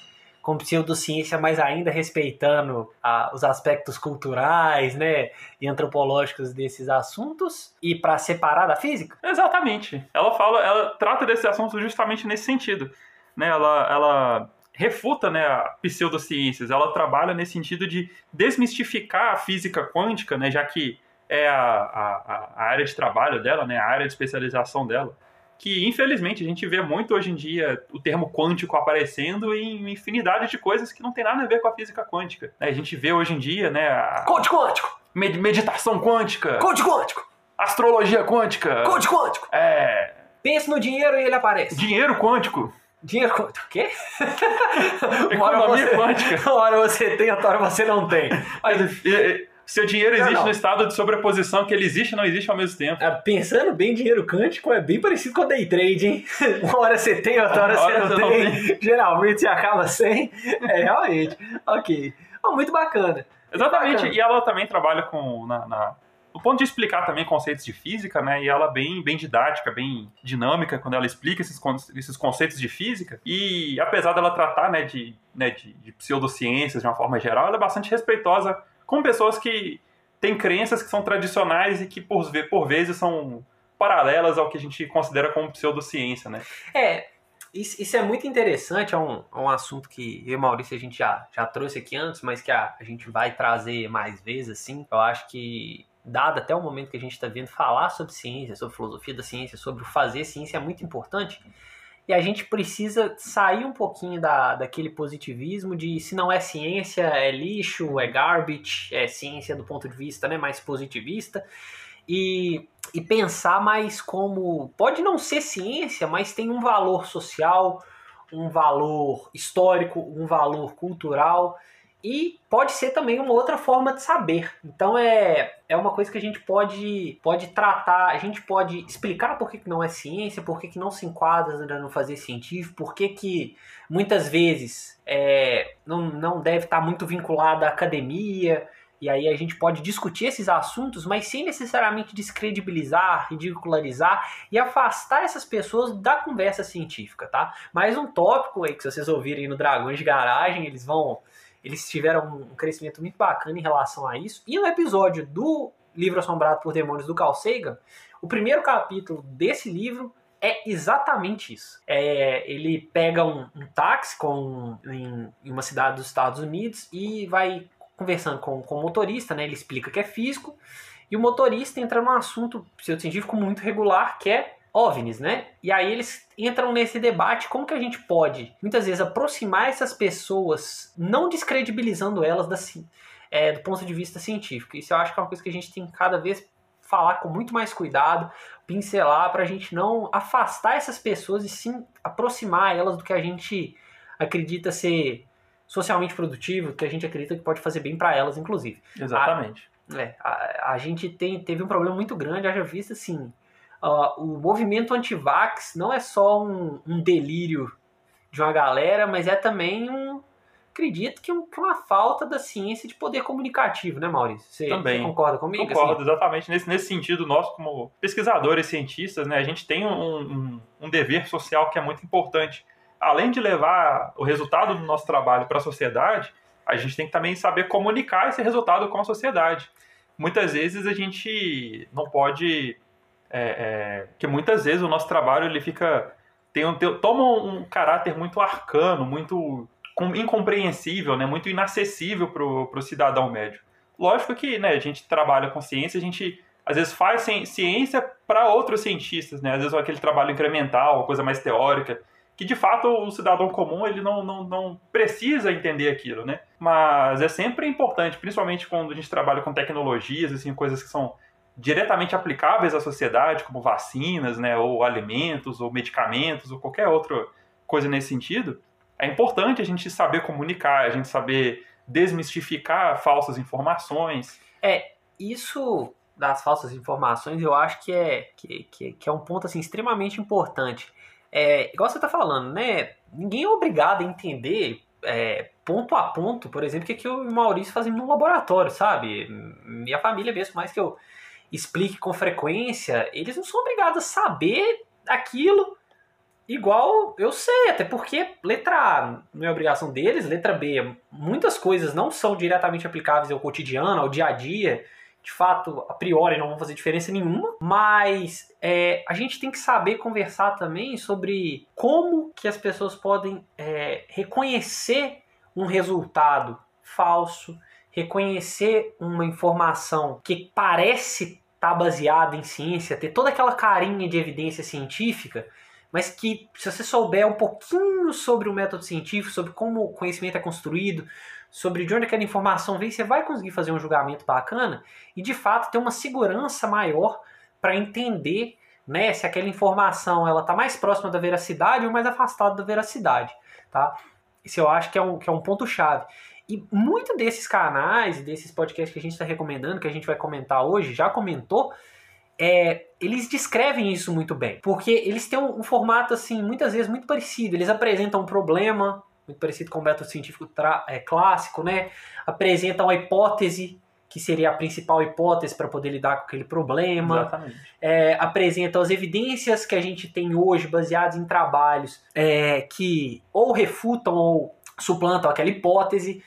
A: Com pseudociência, mas ainda respeitando ah, os aspectos culturais, né, e antropológicos desses assuntos, e para separar da física?
B: Exatamente. Ela fala, ela trata desse assunto justamente nesse sentido, né? Ela, ela refuta, né, a pseudociências. Ela trabalha nesse sentido de desmistificar a física quântica, né, já que é a, a, a área de trabalho dela, né, a área de especialização dela que infelizmente a gente vê muito hoje em dia o termo quântico aparecendo em infinidade de coisas que não tem nada a ver com a física quântica. Né? A gente vê hoje em dia, né? A...
A: Código quântico!
B: Med meditação quântica!
A: Código quântico!
B: Astrologia quântica!
A: Código quântico!
B: É.
A: Pense no dinheiro e ele aparece.
B: Dinheiro quântico!
A: Dinheiro quântico. O quê?
B: Economia
A: você,
B: quântica.
A: Uma hora você tem, outra hora você não tem.
B: Mas, seu dinheiro existe não, não. no estado de sobreposição que ele existe e não existe ao mesmo tempo.
A: É, pensando bem, dinheiro quântico é bem parecido com o day trade, hein? Uma hora você tem, outra hora, hora você, não, tem. tem. Geralmente você acaba sem. É, realmente. ok. Oh, muito bacana.
B: Exatamente.
A: Bacana.
B: E ela também trabalha com. Na, na, no ponto de explicar também conceitos de física, né? E ela bem, bem didática, bem dinâmica quando ela explica esses, esses conceitos de física. E apesar dela tratar, né, de, né, de, de pseudociências de uma forma geral, ela é bastante respeitosa com pessoas que têm crenças que são tradicionais e que por, por vezes são paralelas ao que a gente considera como pseudociência, né?
A: É, isso, isso é muito interessante, é um, é um assunto que eu e Maurício a gente já, já trouxe aqui antes, mas que a, a gente vai trazer mais vezes, assim. Eu acho que, dado até o momento que a gente está vendo falar sobre ciência, sobre filosofia da ciência, sobre o fazer ciência, é muito importante. E a gente precisa sair um pouquinho da, daquele positivismo de se não é ciência, é lixo, é garbage, é ciência do ponto de vista né, mais positivista. E, e pensar mais como. Pode não ser ciência, mas tem um valor social, um valor histórico, um valor cultural e pode ser também uma outra forma de saber. Então é, é uma coisa que a gente pode, pode tratar, a gente pode explicar por que, que não é ciência, por que, que não se enquadra no fazer científico, por que, que muitas vezes é, não, não deve estar muito vinculado à academia. E aí a gente pode discutir esses assuntos, mas sem necessariamente descredibilizar, ridicularizar e afastar essas pessoas da conversa científica, tá? Mais um tópico aí que vocês ouvirem no Dragões de Garagem, eles vão eles tiveram um crescimento muito bacana em relação a isso. E no episódio do Livro Assombrado por Demônios do Carl Sagan, o primeiro capítulo desse livro é exatamente isso. É, ele pega um, um táxi com, em, em, uma cidade dos Estados Unidos e vai conversando com, com o motorista, né? Ele explica que é físico e o motorista entra num assunto pseudocientífico muito regular que é OVNIs, né? E aí eles entram nesse debate como que a gente pode, muitas vezes, aproximar essas pessoas, não descredibilizando elas da, é, do ponto de vista científico. Isso eu acho que é uma coisa que a gente tem que cada vez falar com muito mais cuidado, pincelar para a gente não afastar essas pessoas e sim aproximar elas do que a gente acredita ser socialmente produtivo, que a gente acredita que pode fazer bem para elas, inclusive.
B: Exatamente.
A: A, é, a, a, gente tem, teve um problema muito grande, haja visto assim, uh, o movimento anti-vax não é só um, um delírio de uma galera, mas é também um, acredito que, que uma falta da ciência de poder comunicativo, né, Maurício? Você,
B: Também.
A: Você concorda comigo?
B: Concordo, assim? exatamente. Nesse, nesse sentido, nós, como pesquisadores e cientistas, né, a gente tem um, um, um dever social que é muito importante. Além de levar o resultado do nosso trabalho para a sociedade, a gente tem que também saber comunicar esse resultado com a sociedade. Muitas vezes a gente não pode. É, é, que muitas vezes o nosso trabalho ele fica. Tem um, tem, toma um caráter muito arcano, muito incompreensível, né, muito inacessível para o cidadão médio. Lógico que né, a gente trabalha com ciência, a gente às vezes faz ciência para outros cientistas, né? às vezes aquele trabalho incremental, coisa mais teórica, que de fato o cidadão comum ele não, não, não precisa entender aquilo, né? Mas é sempre importante, principalmente quando a gente trabalha com tecnologias, assim, coisas que são diretamente aplicáveis à sociedade, como vacinas, né, ou alimentos, ou medicamentos, ou qualquer outra coisa nesse sentido, é importante a gente saber comunicar, a gente saber desmistificar falsas informações.
A: É, isso das falsas informações eu acho que é, que, que, que é um ponto assim, extremamente importante. É, igual você está falando, né? Ninguém é obrigado a entender é, ponto a ponto, por exemplo, o que, que o Maurício fazendo no laboratório, sabe? Minha família mesmo, mais que eu explique com frequência, eles não são obrigados a saber aquilo Igual eu sei, até porque letra A não é obrigação deles, letra B, muitas coisas não são diretamente aplicáveis ao cotidiano, ao dia a dia. De fato, a priori não vão fazer diferença nenhuma, mas é, a gente tem que saber conversar também sobre como que as pessoas podem é, reconhecer um resultado falso, reconhecer uma informação que parece estar tá baseada em ciência, ter toda aquela carinha de evidência científica mas que se você souber um pouquinho sobre o método científico, sobre como o conhecimento é construído, sobre de onde aquela informação vem, você vai conseguir fazer um julgamento bacana e de fato ter uma segurança maior para entender né, se aquela informação ela está mais próxima da veracidade ou mais afastada da veracidade. Tá? Isso eu acho que é um, que é um ponto chave. E muito desses canais, desses podcasts que a gente está recomendando, que a gente vai comentar hoje, já comentou, é, eles descrevem isso muito bem, porque eles têm um, um, formato assim muitas vezes muito parecido. Eles apresentam um problema muito parecido com o método científico é, clássico, né? Apresentam a hipótese que seria a principal hipótese para poder lidar com aquele problema. É, apresentam as evidências que a gente tem hoje baseadas em trabalhos é, que ou refutam ou suplantam aquela hipótese,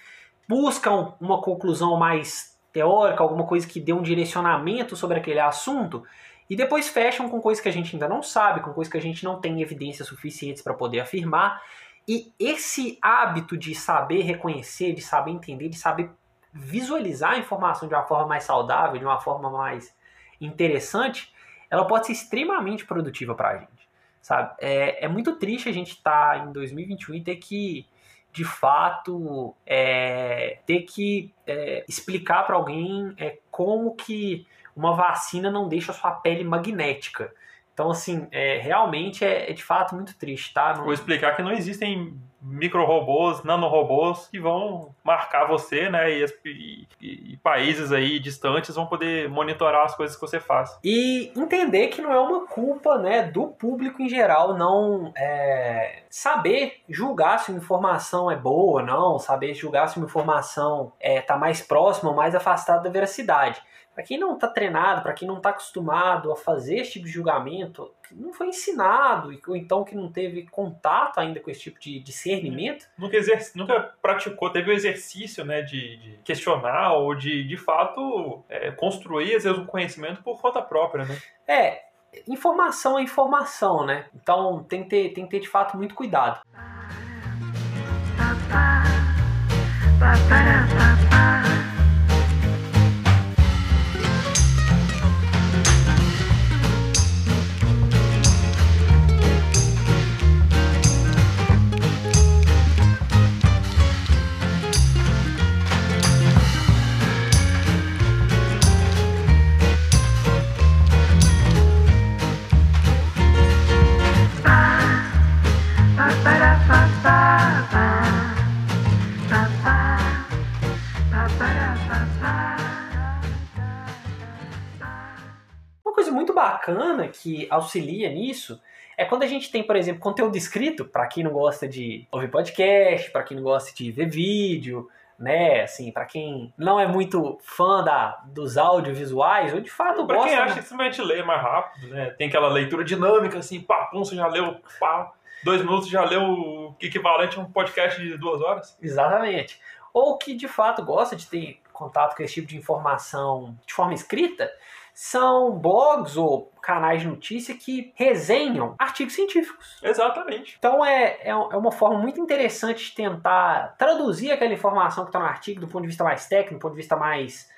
A: buscam uma conclusão mais teórica, alguma coisa que dê um direcionamento sobre aquele assunto, e depois fecham com coisas que a gente ainda não sabe, com coisas que a gente não tem evidências suficientes para poder afirmar. E esse hábito de saber reconhecer, de saber entender, de saber visualizar a informação de uma forma mais saudável, de uma forma mais interessante, ela pode ser extremamente produtiva para a gente, sabe? É, é muito triste a gente estar tá em 2021 e ter que de fato é, ter que é, explicar para alguém é, como que uma vacina não deixa a sua pele magnética. Então, assim, é, realmente é, é, de fato muito triste, tá?
B: Não... Vou explicar que não existem micro-robôs, nanorobôs que vão marcar você, né? E, e, e, países aí distantes vão poder monitorar as coisas que você faz.
A: E entender que não é uma culpa, né, do público em geral não é, saber julgar se uma informação é boa ou não, saber julgar se uma informação é, tá mais próxima ou mais afastada da veracidade. Para quem não está treinado, para quem não está acostumado a fazer esse tipo de julgamento, não foi ensinado, ou então que não teve contato ainda com esse tipo de discernimento.
B: Nunca, exerc... Nunca praticou, teve o exercício né, de, de questionar ou de, de fato, é, construir, às vezes, um conhecimento por conta própria, né?
A: É, informação é informação, né? Então tem que ter, tem que ter de fato muito cuidado. Uma bacana que auxilia nisso é quando a gente tem, por exemplo, conteúdo escrito, para quem não gosta de ouvir podcast, para quem não gosta de ver vídeo, né, assim, para quem não é muito fã da, dos audiovisuais, ou de fato
B: Pra
A: gosta...
B: quem acha que simplesmente lê mais rápido, né? Tem aquela leitura dinâmica, assim, pá, pum, você já leu, pá, dois minutos já leu o equivalente a um podcast de duas horas.
A: Exatamente. Ou que de fato gosta de ter contato com esse tipo de informação de forma escrita, são blogs ou canais de notícia que resenham artigos científicos.
B: Exatamente.
A: Então é, é, é uma forma muito interessante de tentar traduzir aquela informação que está no artigo do ponto de vista mais técnico, do ponto de vista mais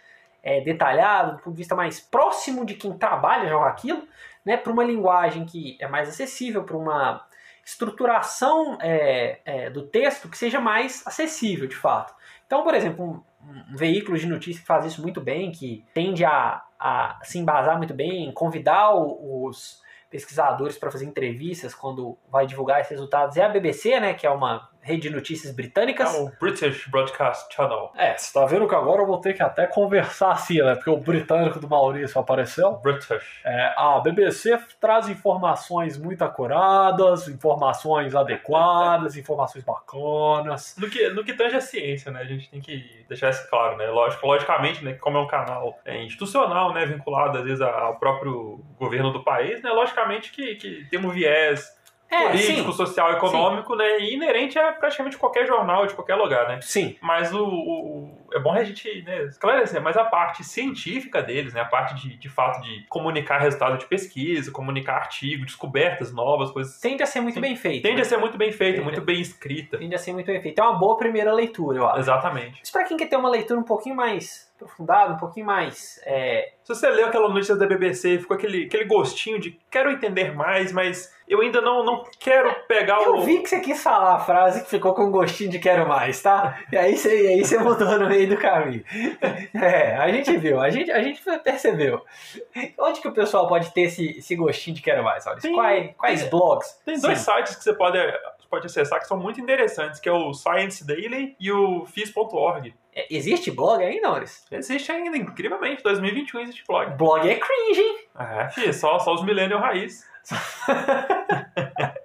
A: é, detalhado, do ponto de vista mais próximo de quem trabalha já com aquilo, né, para uma linguagem que é mais acessível, para uma estruturação é, é, do texto que seja mais acessível, de fato. Então, por exemplo, um, veículo de notícia que faz isso muito bem, que tende a, a se embasar muito bem, convidar os pesquisadores para fazer entrevistas quando vai divulgar esses resultados, é a BBC, né, que é uma rede de notícias
B: É
A: britânicas.
B: o British Broadcast Channel.
A: É, você tá vendo que agora eu vou ter que até conversar assim, né? Porque o britânico do Maurício apareceu.
B: British.
A: É, a BBC traz informações muito acuradas, informações adequadas, informações bacanas.
B: No que, no que tange a ciência, né? A gente tem que deixar isso claro, né? Lógico, logicamente, né? Como é um canal é, institucional, né? Vinculado, às vezes, ao próprio governo do país, né? Logicamente que, que tem um viés
A: É,
B: político,
A: sim.
B: social, econômico, né? E inerente a praticamente qualquer jornal, de qualquer lugar, né?
A: Sim.
B: Mas o, o- é bom a gente né, esclarecer, mas a parte científica deles, né, a parte de, de fato de comunicar resultado de pesquisa, comunicar artigo, descobertas novas, coisas.
A: Tende a ser muito
B: Sim.
A: bem feito.
B: Tende
A: né?
B: a ser muito bem feita,
A: Tende.
B: muito bem escrita.
A: Tende a ser muito bem feito. É uma boa primeira leitura, eu acho.
B: Exatamente.
A: Isso pra quem quer ter uma leitura um pouquinho mais aprofundada, um pouquinho mais. é,
B: Se você leu aquela notícia da BBC e ficou aquele, aquele gostinho de quero entender mais, mas eu ainda não, não quero pegar
A: Eu
B: o.
A: vi que você quis falar a frase que ficou com gostinho de quero mais, tá? E aí você, e aí você mudou no meio do caminho. É, a gente viu, a gente, a gente percebeu. Onde que o pessoal pode ter esse, esse gostinho de quero mais, Maurício?
B: Tem-
A: Quais, quais
B: tem-
A: blogs?
B: Tem dois
A: Sim.
B: sites que você pode, pode acessar que são muito interessantes, que é o Science Daily e o FIS.org.
A: É, Existe blog ainda, Maurício?
B: Existe ainda, incrivelmente, 2021 existe blog.
A: Blog é cringe, hein?
B: É, filho, só, só os millennial raiz.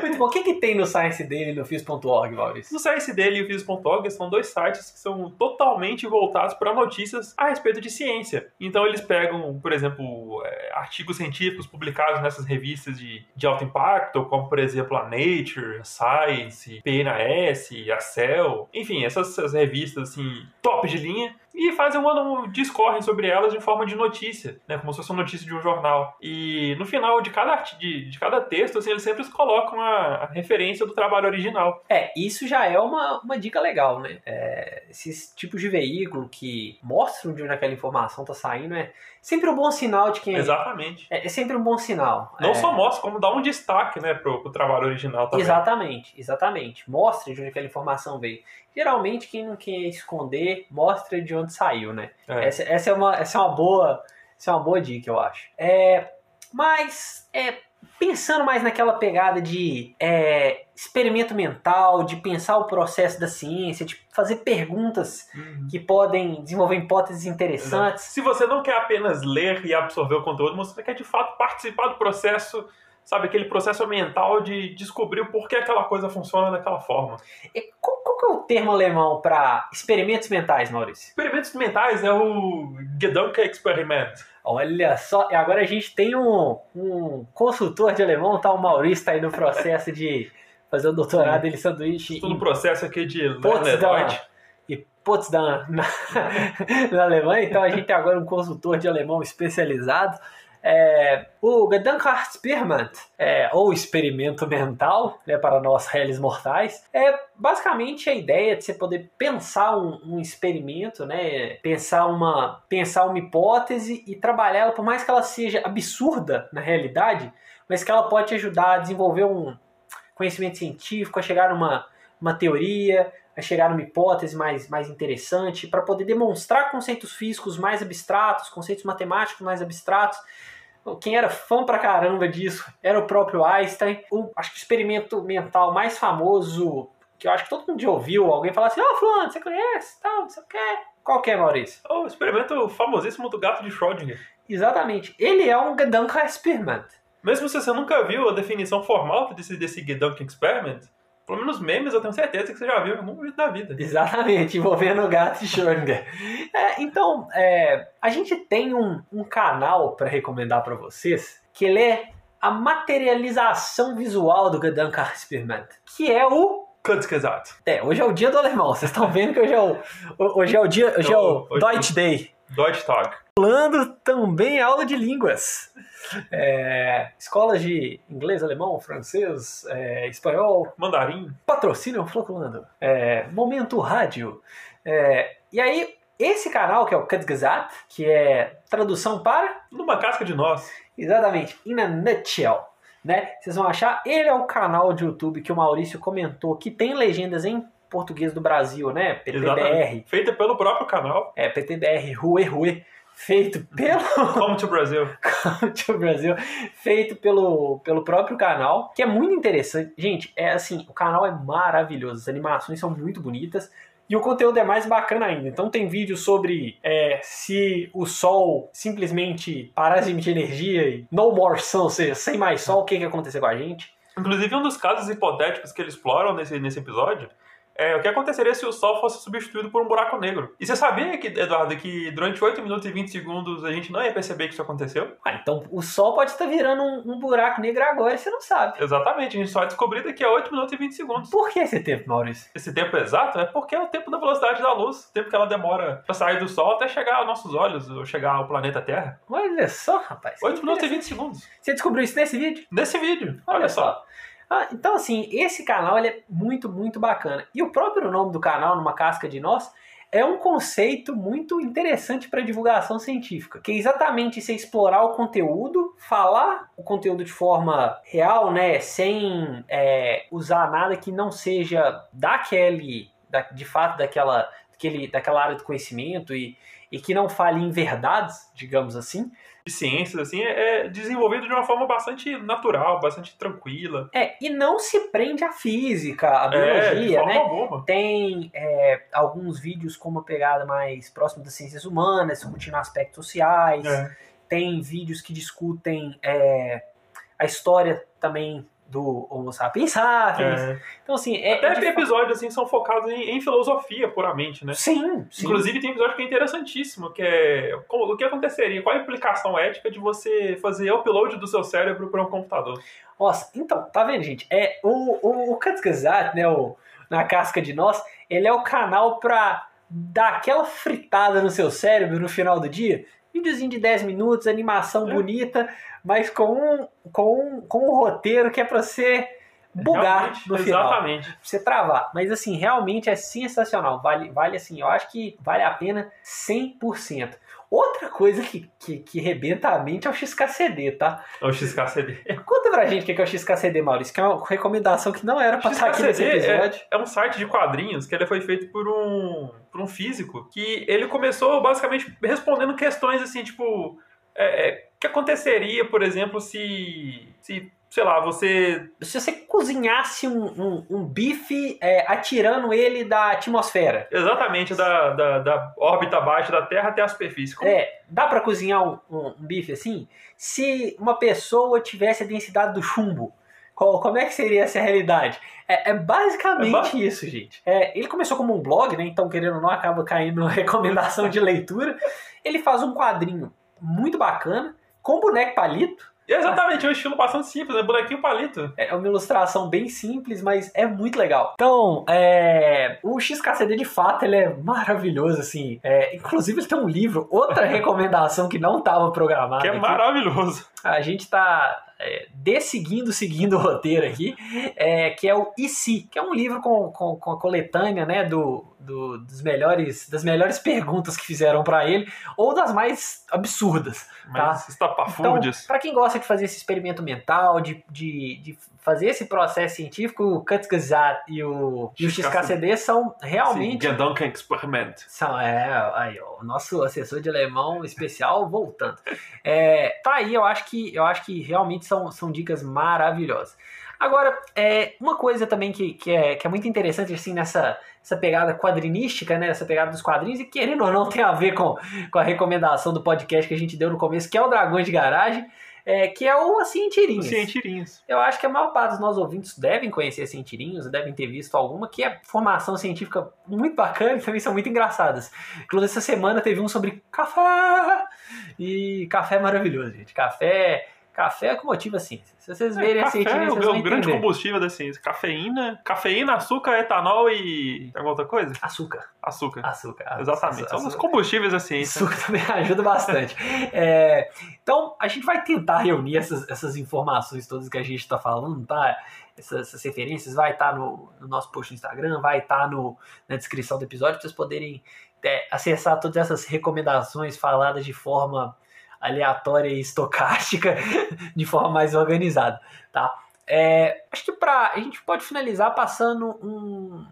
A: Muito bom. O que, que tem no science dele no fios.org, Maurício?
B: No Science Daily e o FIS.org são dois sites que são totalmente voltados para notícias a respeito de ciência. Então eles pegam, por exemplo, é, artigos científicos publicados nessas revistas de, de alto impacto, como por exemplo a Nature, a Science, PNAS, a Cell, enfim, essas, essas revistas assim, top de linha, e fazem um ano, discorrem sobre elas de forma de notícia, né, como se fosse uma notícia de um jornal. E no final de cada, de, de cada texto, assim, eles sempre colocam a, a referência do trabalho original.
A: É, isso já é uma, uma dica legal, né? É, esses tipos de veículo que mostram de onde aquela informação tá saindo é sempre um bom sinal de quem é.
B: Exatamente.
A: É, é sempre um bom sinal.
B: Não
A: É,
B: só mostra, como dá um destaque, né, pro, pro trabalho original também.
A: Exatamente, exatamente. Mostre de onde aquela informação veio. Geralmente, quem não quer esconder, mostra de onde saiu, né?
B: É.
A: Essa, essa é uma, essa é uma boa, essa é uma boa dica, eu acho. É, mas é, pensando mais naquela pegada de é, experimento mental, de pensar o processo da ciência, de fazer perguntas
B: Uhum.
A: que podem desenvolver hipóteses interessantes.
B: Se você não quer apenas ler e absorver o conteúdo, mas você quer de fato participar do processo, sabe, aquele processo mental de descobrir o porquê aquela coisa funciona daquela forma.
A: E qual, qual é o termo alemão para experimentos mentais, Maurício?
B: Experimentos mentais é o Gedankenexperiment.
A: Olha só, e agora a gente tem um, um consultor de alemão, tá? O Maurício tá aí no processo de fazer o doutorado dele sanduíche.
B: Estou no processo aqui de
A: Potsdam e Potsdam na, na Alemanha, então a gente tem agora um consultor de alemão especializado. É, o Gedankenexperiment, é, ou experimento mental, né, para nós réis mortais, é basicamente a ideia de você poder pensar um, um, experimento, né, pensar uma, pensar uma hipótese e trabalhá-la, por mais que ela seja absurda na realidade, mas que ela pode te ajudar a desenvolver um conhecimento científico, a chegar numa uma teoria, a chegar numa hipótese mais, mais interessante, para poder demonstrar conceitos físicos mais abstratos, conceitos matemáticos mais abstratos. Quem era fã pra caramba disso era o próprio Einstein. O, acho que o experimento mental mais famoso, que eu acho que todo mundo já ouviu, alguém falar assim, ó, oh, fulano, você conhece? Tal, não sei o que. Qual que é, Maurício?
B: O experimento famosíssimo do gato de Schrödinger.
A: Exatamente. Ele é um Gedankenexperiment.
B: Mesmo se você nunca viu a definição formal desse, desse Gedanken Experiment, pelo menos memes eu tenho certeza que você já viu em algum momento da vida.
A: Exatamente, envolvendo o gato e Schrödinger. É, então, é, a gente tem um, um canal para recomendar para vocês, que ele é a materialização visual do Gedanken Experiment, que é o
B: Kurzgesagt.
A: É, hoje é o dia do alemão. Vocês estão vendo que hoje é o, hoje é o dia, hoje é o Deutsch Day.
B: Deutsch Tag.
A: Falando também aula de línguas. É, escolas de inglês, alemão, francês, é, espanhol.
B: Mandarim.
A: Patrocínio Floclando. É, Momento Rádio. É, e aí, esse canal, que é o Kurzgesagt, que é tradução para...
B: Numa casca de nós.
A: Exatamente. In a nutshell. Né? Vocês vão achar, ele é o canal de YouTube que o Maurício comentou, que tem legendas em português do Brasil, né? PTBR. Exatamente.
B: Feita pelo próprio canal.
A: É, PTBR, Rue Rue. Feito pelo.
B: Come to Brasil.
A: Come to Brasil. Feito pelo, pelo próprio canal, que é muito interessante. Gente, é assim, o canal é maravilhoso. As animações são muito bonitas. E o conteúdo é mais bacana ainda. Então tem vídeo sobre é, se o Sol simplesmente parasse de emitir energia e no more sun, ou seja, sem mais Sol, o que, que aconteceu com a gente.
B: Inclusive, um dos casos hipotéticos que eles exploram nesse, nesse episódio é, o que aconteceria se o Sol fosse substituído por um buraco negro. E você sabia, que, Eduardo, que durante 8 minutos e 20 segundos a gente não ia perceber que isso aconteceu?
A: Ah, então o Sol pode estar virando um, um buraco negro agora e você não sabe.
B: Exatamente, a gente só vai descobrir daqui a 8 minutos e 20 segundos.
A: Por que esse tempo, Maurício?
B: Esse tempo exato é porque é o tempo da velocidade da luz, o tempo que ela demora para sair do Sol até chegar aos nossos olhos, ou chegar ao planeta Terra.
A: Olha só, rapaz.
B: 8 minutos e 20 segundos.
A: Você descobriu isso nesse vídeo?
B: Nesse vídeo, olha, olha só. só.
A: Ah, então, assim, esse canal ele é muito, muito bacana. E o próprio nome do canal, Numa Casca de Nós, é um conceito muito interessante para divulgação científica, que é exatamente você explorar o conteúdo, falar o conteúdo de forma real, né, sem é, usar nada que não seja daquele, da, de fato daquela, daquele, daquela área do conhecimento e, e que não fale em verdades, digamos assim,
B: de ciências, assim, é, é desenvolvido de uma forma bastante natural, bastante tranquila.
A: É, e não se prende à física, à é, biologia, é, né? Alguma. Tem é, alguns vídeos com uma pegada mais próxima das ciências humanas, discutindo aspectos sociais. É. Tem vídeos que discutem a história também do Homo sapiens sapiens. É. Então, assim. É,
B: Até tem episódios assim, são focados em, em, filosofia puramente, né?
A: Sim, sim.
B: Inclusive, tem episódio que é interessantíssimo, que é o que aconteceria, qual a implicação ética de você fazer upload do seu cérebro para um computador.
A: Nossa, então, tá vendo, gente? É, o, o, o né, o, na casca de nós, ele é o canal pra dar aquela fritada no seu cérebro no final do dia. Videozinho de 10 minutos, animação é. bonita mas com um, com um, com um roteiro que é para você bugar realmente, no final.
B: Exatamente.
A: Pra você travar. Mas assim, realmente é sensacional. Vale, vale assim, eu acho que vale a pena 100%. Outra coisa que, que, que rebenta a mente é o XKCD, tá?
B: É o XKCD.
A: Conta pra gente o que é o XKCD, Maurício, que é uma recomendação que não era pra estar aqui nesse episódio.
B: É, é um site de quadrinhos que ele foi feito por um, por um físico que ele começou basicamente respondendo questões assim, tipo. É, é que aconteceria, por exemplo, se, se sei lá, você.
A: Se você cozinhasse um, um, um bife é, atirando ele da atmosfera.
B: Exatamente, da, da, da, órbita abaixo da Terra até a superfície.
A: Como... É, dá para cozinhar um, um, bife assim? Se uma pessoa tivesse a densidade do chumbo, Qual, como é que seria essa realidade? É, é basicamente
B: É ba-
A: isso, gente. É, ele começou como um blog, né? Então, querendo ou não, acaba caindo recomendação de leitura. Ele faz um quadrinho muito bacana, com boneco palito.
B: E é exatamente, é um estilo bastante simples, é bonequinho palito.
A: É uma ilustração bem simples, mas é muito legal. Então, é, o XKCD de fato ele é maravilhoso, assim. É, inclusive, ele tem um livro, outra recomendação que não estava programada.
B: Que é
A: aqui.
B: maravilhoso.
A: A gente tá é, desseguindo, seguindo o roteiro aqui, é, que é o IC, que é um livro com, com, com a coletânea, né, do, do- dos melhores, das melhores perguntas que fizeram pra ele, ou das mais absurdas.
B: Mas
A: Então,
B: estapafúrdios.
A: para quem gosta de fazer esse experimento mental, de, de, de fazer esse processo científico, o Kutzgesagt e o, e o XKCD são realmente
B: Sim, Gedanken Experiment.
A: são, é, aí, ó, o nosso assessor de alemão especial voltando. É, tá aí, eu acho que, eu acho que realmente são, são dicas maravilhosas. Agora, é, uma coisa também que, que, é, que é muito interessante, assim, nessa essa pegada quadrinística, né, essa pegada dos quadrinhos, e querendo ou não tem a ver com, com a recomendação do podcast que a gente deu no começo, que é o Dragões de Garagem, é, que é o Assim Tirinhas.
B: Sim, tirinhos.
A: Eu acho que a maior parte dos nossos ouvintes devem conhecer Cientirinhos, devem ter visto alguma, que é formação científica muito bacana e também são muito engraçadas. Inclusive, essa semana teve um sobre café. E café é maravilhoso, gente. Café, café é que motiva a ciência. Se vocês verem a Cientirinhos,
B: é
A: vocês
B: o,
A: vão
B: o grande
A: entender.
B: combustível da ciência. Cafeína, cafeína, açúcar, etanol e. Alguma outra coisa?
A: Açúcar,
B: Açúcar.
A: açúcar.
B: Exatamente. São
A: açúcar.
B: os combustíveis da ciência.
A: Açúcar também ajuda bastante. É, então, a gente vai tentar reunir essas, essas informações todas que a gente está falando, tá? Essas, essas referências vai estar no, no nosso post no Instagram, vai estar no, na descrição do episódio para vocês poderem é, acessar todas essas recomendações faladas de forma aleatória e estocástica, de forma mais organizada, tá? É, acho que pra, a gente pode finalizar passando um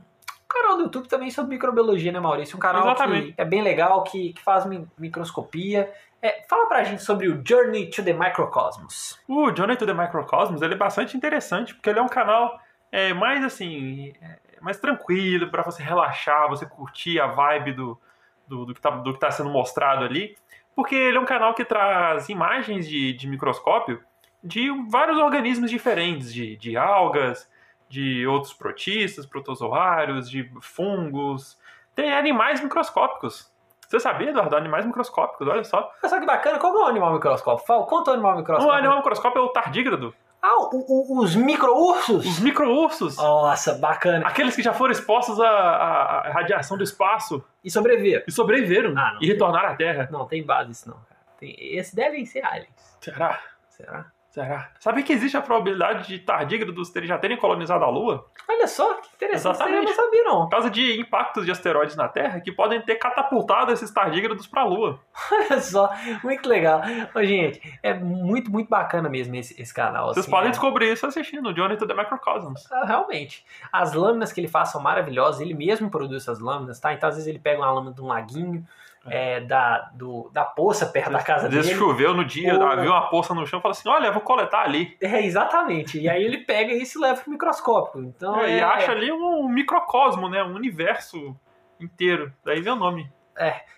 A: canal do YouTube também sobre microbiologia, né, Maurício? Um canal que
B: Exatamente.
A: é bem legal, que, que faz mi- microscopia. É, fala pra gente sobre o Journey to the Microcosmos.
B: O Journey to the Microcosmos ele é bastante interessante, porque ele é um canal é, mais assim, é, mais tranquilo, para você relaxar, você curtir a vibe do, do, do, que tá, do que tá sendo mostrado ali. Porque ele é um canal que traz imagens de, de microscópio de vários organismos diferentes, de, de algas, de outros protistas, protozoários, de fungos. Tem animais microscópicos. Você sabia, Eduardo? Animais microscópicos, olha só.
A: Olha só que bacana, qual é o animal microscópio? Fala, conta o animal
B: Um
A: microscópio.
B: animal microscópio é o tardígrado.
A: Ah, o- o- os micro-ursos?
B: Os micro-ursos.
A: Nossa, bacana.
B: Aqueles que já foram expostos à, à- radiação do espaço
A: E sobreviver.
B: e sobreviveram
A: Ah, não.
B: e retornaram à Terra.
A: Não, tem base isso não, cara. Tem, esses devem ser aliens.
B: Será?
A: Será?
B: Será? Sabe que existe a probabilidade de tardígrados terem- já terem colonizado a Lua?
A: Olha só, que interessante. aí Eu
B: Exatamente.
A: não sabia, não.
B: Por causa de impactos de asteroides na Terra que podem ter catapultado esses tardígrados para a Lua.
A: Olha só, muito legal. Ô, gente, é muito, muito bacana mesmo esse, esse canal.
B: Vocês
A: assim,
B: podem
A: é-
B: descobrir isso assistindo o Journey to the Microcosmos.
A: Ah, Realmente. As lâminas que ele faz são maravilhosas. Ele mesmo produz essas lâminas, tá? Então, às vezes, ele pega uma lâmina de um laguinho, é, da, do, da poça perto da casa
B: Às vezes
A: dele.
B: choveu no dia,
A: Ou-
B: viu uma poça no chão e fala assim: olha, eu vou coletar ali.
A: É, exatamente. E aí ele pega isso e leva pro microscópio. Então,
B: É,
A: é,
B: E acha ali um microcosmo, né? Um universo inteiro. Daí vem o nome.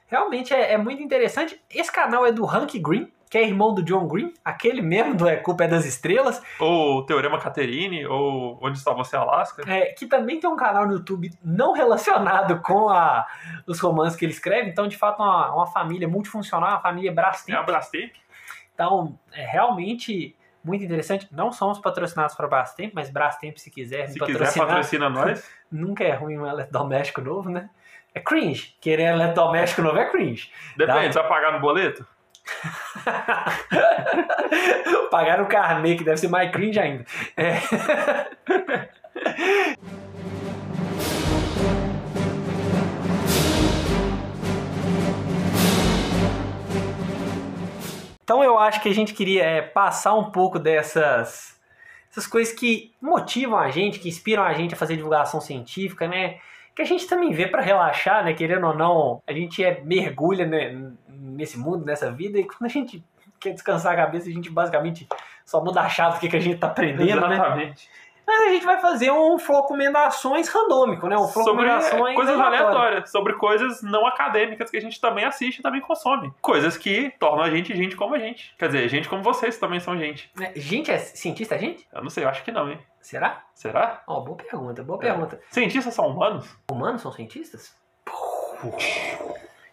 A: realmente é, é muito interessante. Esse canal é do Hank Green, que é irmão do John Green, aquele mesmo do É Culpa é das Estrelas,
B: Ou Teorema Caterine, ou Onde Está Você, Alaska.
A: é, que também tem um canal no YouTube não relacionado com a, os romances que ele escreve. Então, de fato, uma, uma família multifuncional, uma família
B: É a
A: Brastemp.
B: Brastemp.
A: Então, é realmente muito interessante. Não somos patrocinados para Brastemp, mas Brastemp, se quiser me
B: Se quiser,
A: patrocinar,
B: patrocina nós.
A: nunca é ruim um eletrodoméstico novo, né? É cringe. Querer eletrodoméstico novo é cringe.
B: Depende, você vai pagar no boleto?
A: Pagar o carnê, que deve ser mais cringe ainda. É. Então eu acho que a gente queria é, passar um pouco dessas essas coisas que motivam a gente, que inspiram a gente a fazer divulgação científica, né? Que a gente também vê para relaxar, né? Querendo ou não, a gente é, mergulha né, nesse mundo, nessa vida, e quando a gente quer descansar a cabeça, a gente basicamente só muda a chave do que, que a gente tá aprendendo, né?
B: Exatamente.
A: Mas a gente vai fazer um Flocomendações randômico, né? Um
B: Sobre
A: Flocomendações
B: coisas
A: aleatórias.
B: sobre coisas não acadêmicas que a gente também assiste e também consome. Coisas que tornam a gente gente como a gente. Quer dizer, gente como vocês também são gente.
A: É, Gente, é cientista, é gente?
B: Eu não sei, eu acho que não, hein?
A: Será?
B: Será?
A: Ó, boa pergunta, boa
B: É.
A: pergunta.
B: Cientistas são humanos?
A: Humanos são cientistas?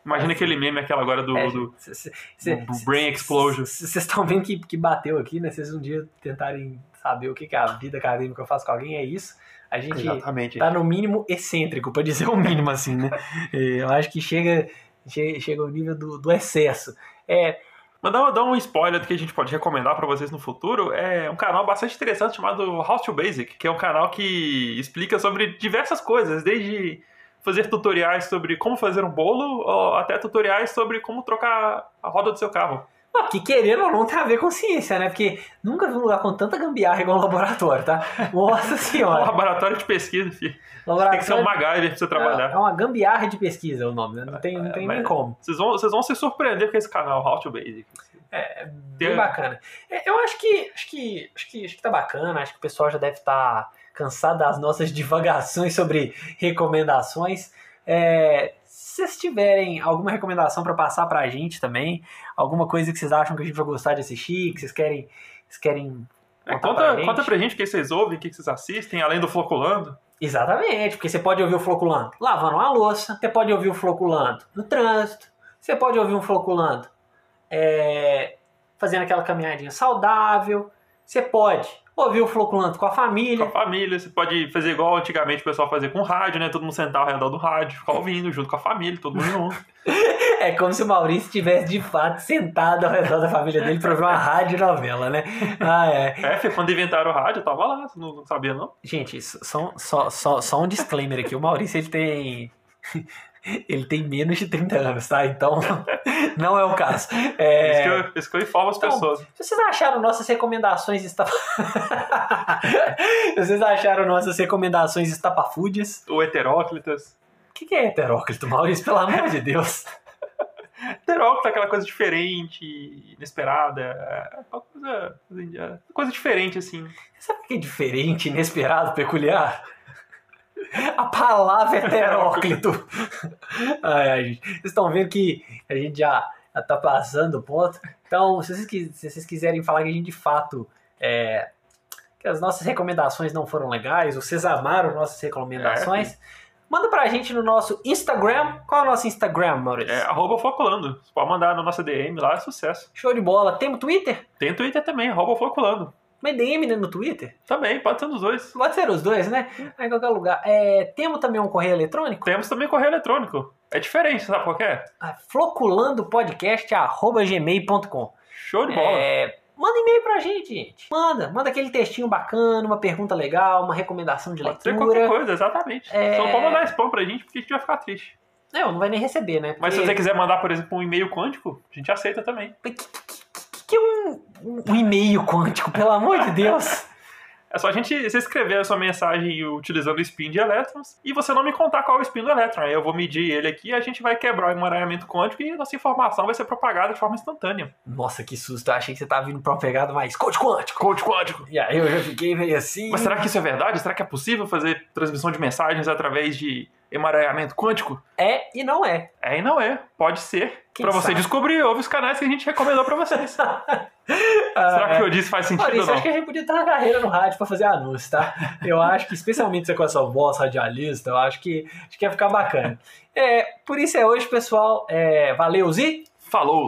B: Imagina aquele meme, aquela agora do,
A: É,
B: do,
A: cê- cê- cê-
B: do Brain Explosion.
A: Vocês estão vendo que, que bateu aqui, né? Vocês um dia tentarem saber o que, que a vida acadêmica faz com alguém, é isso. A gente
B: Exatamente.
A: tá no mínimo excêntrico, pra dizer o mínimo, assim, né? É, Eu acho que chega, che- chega ao nível do, do excesso. É,
B: Mas dá, dá um spoiler do que a gente pode recomendar pra vocês no futuro. É um canal bastante interessante chamado House to Basic, que é um canal que explica sobre diversas coisas, desde fazer tutoriais sobre como fazer um bolo, ou até tutoriais sobre como trocar a roda do seu carro.
A: ó, que querendo ou não tem a ver com ciência, né? Porque nunca vi um lugar com tanta gambiarra igual um laboratório, tá? Nossa
B: É um
A: senhora.
B: laboratório de pesquisa, filho.
A: Laboratório
B: Tem que ser um MacGyver pra você
A: é
B: trabalhar.
A: uma gambiarra de pesquisa o nome, né? Não tem, não tem
B: É,
A: nem como.
B: Vocês vão, vocês vão se surpreender com esse canal, How to Basic.
A: É, bem
B: Tem-
A: bacana. É, Eu acho que, acho que acho que acho que tá bacana, acho que o pessoal já deve estar cansado das nossas divagações sobre recomendações. É, se vocês tiverem alguma recomendação para passar pra gente também, alguma coisa que vocês acham que a gente vai gostar de assistir, que vocês querem, vocês querem
B: É, conta,
A: pra gente.
B: conta pra gente o que vocês ouvem, o que vocês assistem, além do Floculando.
A: Exatamente, porque você pode ouvir o floculando lavando uma louça, você pode ouvir o floculando no trânsito, você pode ouvir um floculando é, fazendo aquela caminhadinha saudável, você pode ouvir o floculando com a
B: Com
A: família.
B: a família, você pode fazer igual antigamente o pessoal fazia com rádio, né? Todo mundo sentar ao redor do rádio, ficar ouvindo junto com a família, todo mundo junto.
A: É como se o Maurício estivesse de fato sentado ao redor da família dele para ouvir uma rádio novela, né? Ah, é.
B: É, quando inventaram o rádio, eu tava lá, você não, não sabia não?
A: Gente, só, só, só, só um disclaimer aqui. O Maurício ele tem. Ele tem menos de 30 anos, tá? Então, não é o caso. É...
B: Isso, que eu, isso que eu informo as
A: Então,
B: pessoas.
A: Vocês acharam nossas recomendações estapa... Vocês acharam nossas recomendações estapafúdias,
B: O heteróclitas.
A: o que, que é heteróclito, Maurício? Pelo amor de Deus.
B: Heteróclito é aquela coisa diferente, inesperada, é uma coisa, coisa, coisa diferente, assim.
A: Sabe o que é diferente, inesperado, peculiar? A palavra heteróclito. Ai, ai, gente. Vocês estão vendo que a gente já, já tá passando o ponto. Então, se vocês, se vocês quiserem falar que a gente de fato. é, que as nossas recomendações não foram legais, ou vocês amaram nossas recomendações, manda pra gente no nosso Instagram. Qual é o nosso Instagram, Maurício?
B: É arroba Floculando. Você pode mandar na nossa DM lá, é sucesso.
A: Show de bola. Temos Twitter?
B: Tem Twitter também, arroba Floculando.
A: Mas DM né, no Twitter?
B: Também, pode ser nos dois.
A: Pode ser os dois, né? Em qualquer lugar. É, temos também um correio eletrônico?
B: Temos também correio eletrônico. É diferente, sabe qual é?
A: Ah, floculandopodcast.gmail.com
B: Show de bola.
A: é, Manda e-mail pra gente, gente. Manda. Manda aquele textinho bacana, uma pergunta legal, uma recomendação de
B: Pode ser qualquer
A: leitura.
B: coisa, exatamente.
A: É.
B: Só pode mandar spam pra gente, porque a gente vai ficar triste.
A: Não, não vai nem receber, né?
B: Mas se
A: Porque-
B: você quiser mandar, por exemplo, um e-mail quântico, a gente aceita também.
A: Que, que- é um, um e-mail quântico, pelo amor de Deus?
B: É só a gente escrever a sua mensagem utilizando o spin de elétrons e você não me contar qual é o spin do elétron. Aí eu vou medir ele aqui, a gente vai quebrar o emaranhamento quântico e a nossa informação vai ser propagada de forma instantânea.
A: Nossa, que susto. Eu achei que você tava vindo pra uma pegada mais coach quântico.
B: Code quântico.
A: E aí eu já fiquei meio assim.
B: Mas será que isso é verdade? Será que é possível fazer transmissão de mensagens através de emaranhamento quântico?
A: É e não é.
B: É e não é. Pode ser. Pra você descobrir, ouve os canais que a gente recomendou pra vocês. Será
A: Ah,
B: que o que eu disse faz sentido
A: Maurício,
B: ou não?
A: acho que a gente podia ter uma carreira no rádio pra fazer anúncio, tá? Eu acho que, especialmente você com essa voz radialista, eu acho que, acho que ia ficar bacana. É, por isso é hoje, pessoal. É, valeu, Zi!
B: Falou!